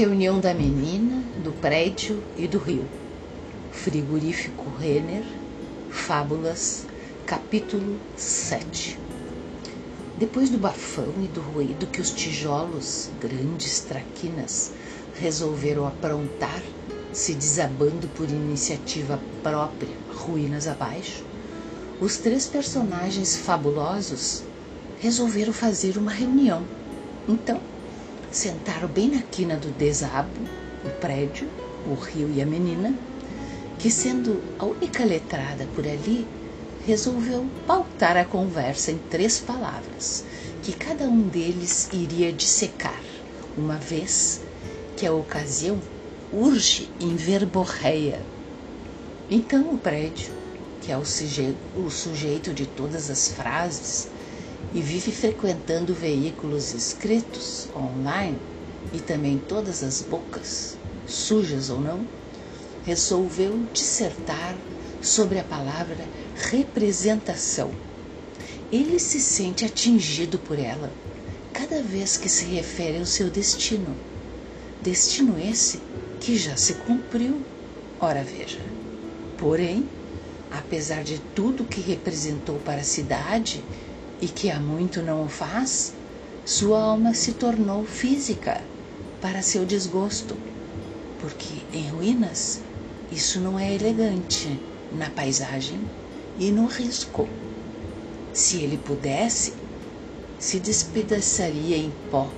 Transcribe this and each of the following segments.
reunião da menina, do prédio e do rio. Frigorífico Renner, Fábulas, capítulo 7. Depois do bafão e do ruído que os tijolos, grandes traquinas, resolveram aprontar, se desabando por iniciativa própria, ruínas abaixo, os três personagens fabulosos resolveram fazer uma reunião. Então, sentaram bem na quina do desabo, o prédio, o rio e a menina, que sendo a única letrada por ali, resolveu pautar a conversa em três palavras, que cada um deles iria dissecar, uma vez que a ocasião urge em verborreia. Então o prédio, que é o o sujeito de todas as frases e vive frequentando veículos escritos online e também todas as bocas, sujas ou não, resolveu dissertar sobre a palavra representação. Ele se sente atingido por ela cada vez que se refere ao seu destino. Destino esse que já se cumpriu, ora veja. Porém, apesar de tudo que representou para a cidade e que há muito não o faz, sua alma se tornou física para seu desgosto, porque em ruínas isso não é elegante na paisagem e no risco. Se ele pudesse, se despedaçaria em pó,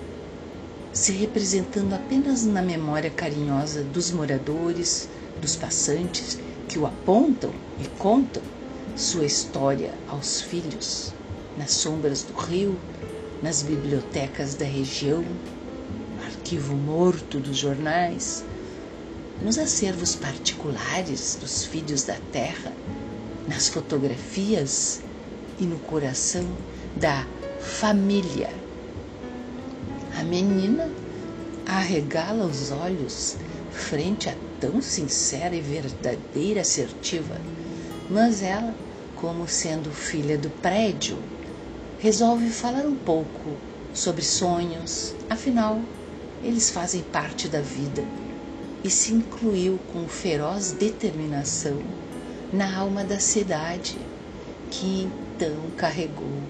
se representando apenas na memória carinhosa dos moradores, dos passantes que o apontam e contam sua história aos filhos, nas sombras do rio, nas bibliotecas da região, no arquivo morto dos jornais, nos acervos particulares dos filhos da terra, nas fotografias e no coração da família. A menina arregala os olhos frente a tão sincera e verdadeira assertiva, mas ela, como sendo filha do prédio, resolve falar um pouco sobre sonhos, afinal, eles fazem parte da vida. E se incluiu com feroz determinação na alma da cidade, que então carregou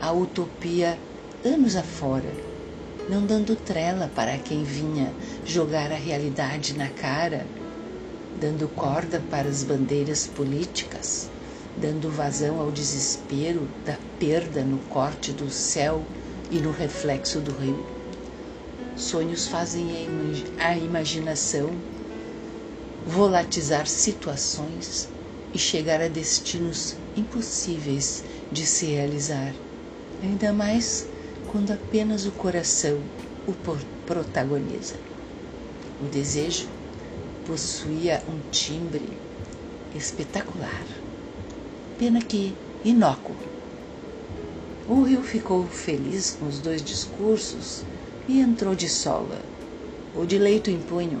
a utopia anos afora, não dando trela para quem vinha jogar a realidade na cara, dando corda para as bandeiras políticas, dando vazão ao desespero da perda no corte do céu e no reflexo do rio Sonhos fazem a imaginação volatizar situações e chegar a destinos impossíveis de se realizar, ainda mais quando apenas o coração o protagoniza. O desejo possuía um timbre espetacular, pena que inócuo. O rio ficou feliz com os dois discursos e entrou de sola, ou de leito em punho,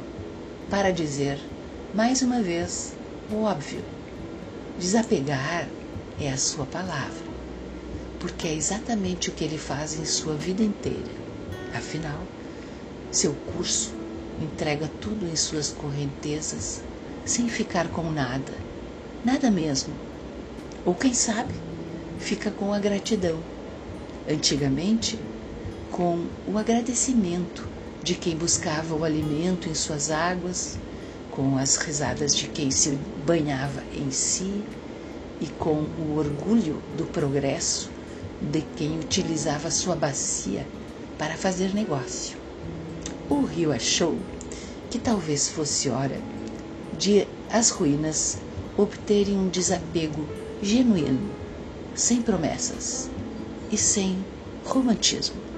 para dizer, mais uma vez, o óbvio. Desapegar é a sua palavra, porque é exatamente o que ele faz em sua vida inteira. Afinal, seu curso entrega tudo em suas correntezas, sem ficar com nada, nada mesmo. Ou quem sabe, fica com a gratidão. Antigamente, com o agradecimento de quem buscava o alimento em suas águas, com as risadas de quem se banhava em si e com o orgulho do progresso de quem utilizava sua bacia para fazer negócio. O rio achou que talvez fosse hora de as ruínas obterem um desapego genuíno, sem promessas e sem romantismo.